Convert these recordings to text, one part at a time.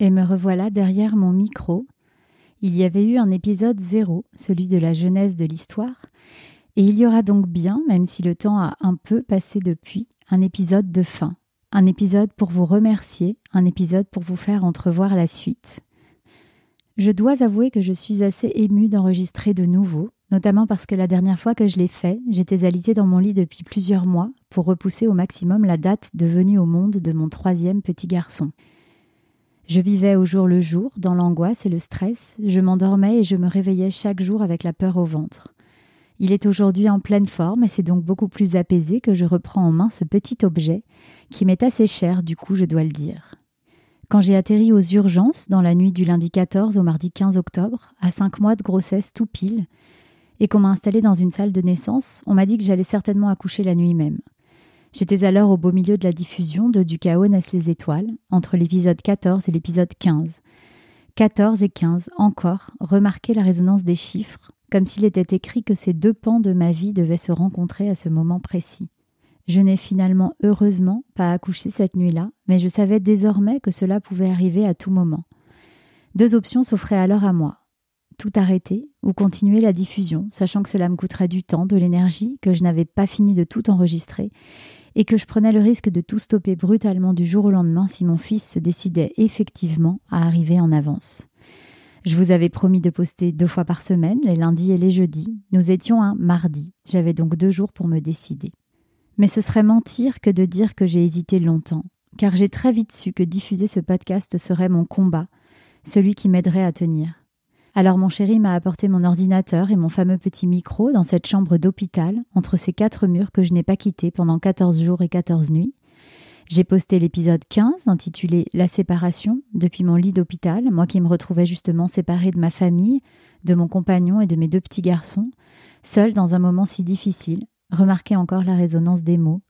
et me revoilà derrière mon micro. Il y avait eu un épisode 0, celui de la jeunesse de l'histoire, et il y aura donc bien, même si le temps a un peu passé depuis, un épisode de fin. Un épisode pour vous remercier, un épisode pour vous faire entrevoir la suite. Je dois avouer que je suis assez émue d'enregistrer de nouveau, notamment parce que la dernière fois que je l'ai fait, j'étais alitée dans mon lit depuis plusieurs mois pour repousser au maximum la date de venue au monde de mon troisième petit garçon. Je vivais au jour le jour, dans l'angoisse et le stress, je m'endormais et je me réveillais chaque jour avec la peur au ventre. Il est aujourd'hui en pleine forme et c'est donc beaucoup plus apaisé que je reprends en main ce petit objet qui m'est assez cher du coup je dois le dire. Quand j'ai atterri aux urgences dans la nuit du lundi 14 au mardi 15 octobre, à cinq mois de grossesse tout pile, et qu'on m'a installé dans une salle de naissance, on m'a dit que j'allais certainement accoucher la nuit même. J'étais alors au beau milieu de la diffusion de Du chaos naissent les étoiles, entre l'épisode 14 et l'épisode 15. 14 et 15, encore, remarquez la résonance des chiffres, comme s'il était écrit que ces deux pans de ma vie devaient se rencontrer à ce moment précis. Je n'ai finalement heureusement pas accouché cette nuit-là, mais je savais désormais que cela pouvait arriver à tout moment. Deux options s'offraient alors à moi. Tout arrêter ou continuer la diffusion, sachant que cela me coûterait du temps, de l'énergie, que je n'avais pas fini de tout enregistrer, et que je prenais le risque de tout stopper brutalement du jour au lendemain si mon fils se décidait effectivement à arriver en avance. Je vous avais promis de poster deux fois par semaine, les lundis et les jeudis. Nous étions un mardi. J'avais donc deux jours pour me décider. Mais ce serait mentir que de dire que j'ai hésité longtemps, car j'ai très vite su que diffuser ce podcast serait mon combat, celui qui m'aiderait à tenir. Alors mon chéri m'a apporté mon ordinateur et mon fameux petit micro dans cette chambre d'hôpital, entre ces quatre murs que je n'ai pas quittés pendant 14 jours et 14 nuits. J'ai posté l'épisode 15 intitulé La séparation depuis mon lit d'hôpital, moi qui me retrouvais justement séparée de ma famille, de mon compagnon et de mes deux petits garçons, seule dans un moment si difficile, Remarquez encore la résonance des mots.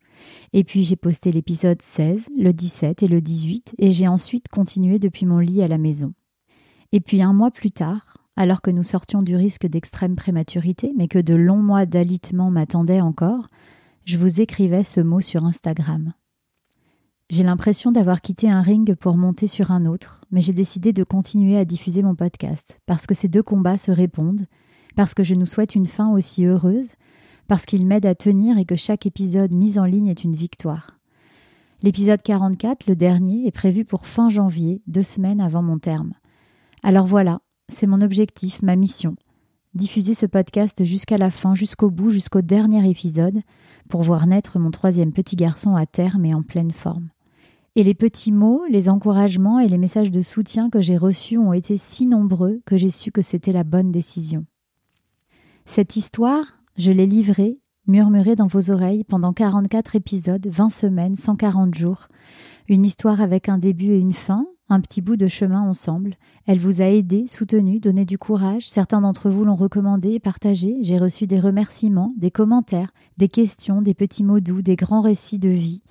Et puis j'ai posté l'épisode 16, le 17 et le 18, et j'ai ensuite continué depuis mon lit à la maison. Et puis un mois plus tard, alors que nous sortions du risque d'extrême prématurité, mais que de longs mois d'alitement m'attendaient encore, je vous écrivais ce mot sur Instagram. J'ai l'impression d'avoir quitté un ring pour monter sur un autre, mais j'ai décidé de continuer à diffuser mon podcast, parce que ces deux combats se répondent, parce que je nous souhaite une fin aussi heureuse, parce qu'il m'aide à tenir et que chaque épisode mis en ligne est une victoire. L'épisode 44, le dernier, est prévu pour fin janvier, deux semaines avant mon terme. Alors voilà, c'est mon objectif, ma mission. Diffuser ce podcast jusqu'à la fin, jusqu'au bout, jusqu'au dernier épisode, pour voir naître mon troisième petit garçon à terme et en pleine forme. Et les petits mots, les encouragements et les messages de soutien que j'ai reçus ont été si nombreux que j'ai su que c'était la bonne décision. Cette histoire, je l'ai livré, murmuré dans vos oreilles pendant 44 épisodes, 20 semaines, 140 jours. Une histoire avec un début et une fin, un petit bout de chemin ensemble. Elle vous a aidé, soutenu, donné du courage. Certains d'entre vous l'ont recommandé et partagé. J'ai reçu des remerciements, des commentaires, des questions, des petits mots doux, des grands récits de vie.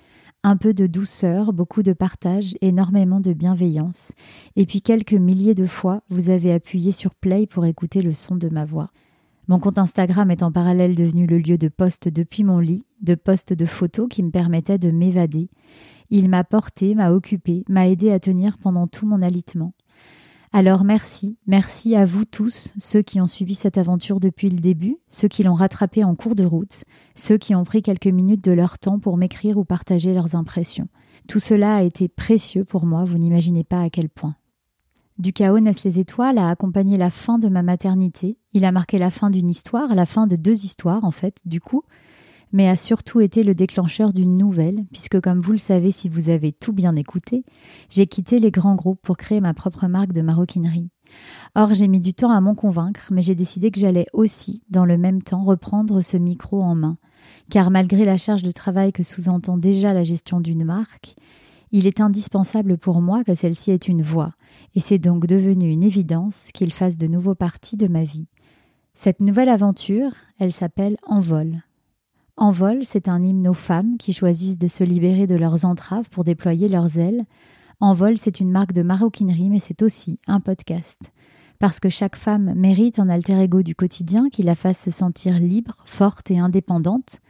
Un peu de douceur, beaucoup de partage, énormément de bienveillance. Et puis quelques milliers de fois, vous avez appuyé sur play pour écouter le son de ma voix. Mon compte Instagram est en parallèle devenu le lieu de poste depuis mon lit, de poste de photos qui me permettaient de m'évader. Il m'a porté, m'a occupé, m'a aidé à tenir pendant tout mon alitement. Alors merci, merci à vous tous, ceux qui ont suivi cette aventure depuis le début, ceux qui l'ont rattrapée en cours de route, ceux qui ont pris quelques minutes de leur temps pour m'écrire ou partager leurs impressions. Tout cela a été précieux pour moi, vous n'imaginez pas à quel point. Du chaos naissent les étoiles a accompagné la fin de ma maternité. Il a marqué la fin d'une histoire, la fin de deux histoires en fait, du coup, mais a surtout été le déclencheur d'une nouvelle, puisque comme vous le savez si vous avez tout bien écouté, j'ai quitté les grands groupes pour créer ma propre marque de maroquinerie. Or, j'ai mis du temps à m'en convaincre, mais j'ai décidé que j'allais aussi, dans le même temps, reprendre ce micro en main. Car malgré la charge de travail que sous-entend déjà la gestion d'une marque, il est indispensable pour moi que celle-ci ait une voix, et c'est donc devenu une évidence qu'il fasse de nouveau partie de ma vie. Cette nouvelle aventure, elle s'appelle Envol. Envol, c'est un hymne aux femmes qui choisissent de se libérer de leurs entraves pour déployer leurs ailes. Envol, c'est une marque de maroquinerie, mais c'est aussi un podcast. Parce que chaque femme mérite un alter ego du quotidien qui la fasse se sentir libre, forte et indépendante.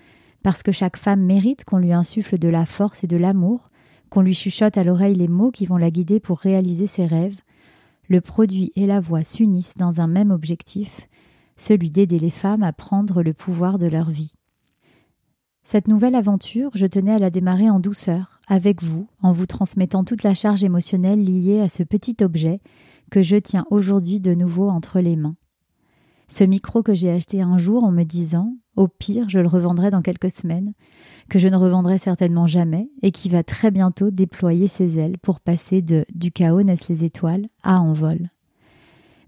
Parce que chaque femme mérite qu'on lui insuffle de la force et de l'amour, qu'on lui chuchote à l'oreille les mots qui vont la guider pour réaliser ses rêves, le produit et la voix s'unissent dans un même objectif, celui d'aider les femmes à prendre le pouvoir de leur vie. Cette nouvelle aventure, je tenais à la démarrer en douceur, avec vous, en vous transmettant toute la charge émotionnelle liée à ce petit objet que je tiens aujourd'hui de nouveau entre les mains. Ce micro que j'ai acheté un jour en me disant au pire, je le revendrai dans quelques semaines, que je ne revendrai certainement jamais, et qui va très bientôt déployer ses ailes pour passer de Du chaos naissent les étoiles à Envol.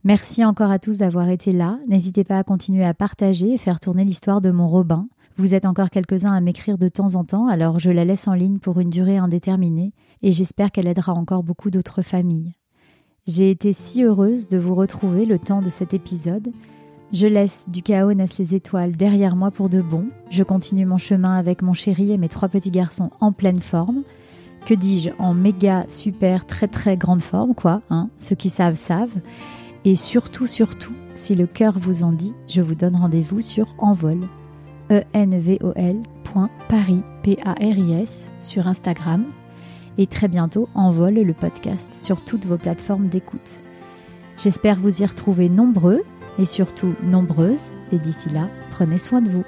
Merci encore à tous d'avoir été là. N'hésitez pas à continuer à partager et faire tourner l'histoire de mon Robin. Vous êtes encore quelques-uns à m'écrire de temps en temps, alors je la laisse en ligne pour une durée indéterminée, et j'espère qu'elle aidera encore beaucoup d'autres familles. J'ai été si heureuse de vous retrouver le temps de cet épisode. Je laisse du chaos naissent les étoiles derrière moi pour de bon. Je continue mon chemin avec mon chéri et mes trois petits garçons en pleine forme. Que dis-je En méga, super, très très grande forme, quoi. Hein Ceux qui savent, savent. Et surtout, surtout, si le cœur vous en dit, je vous donne rendez-vous sur Envol. E-N-V-O-L.paris, P-A-R-I-S, sur Instagram. Et très bientôt, Envol, le podcast, sur toutes vos plateformes d'écoute. J'espère vous y retrouver nombreux et surtout nombreuses. Et d'ici là, prenez soin de vous.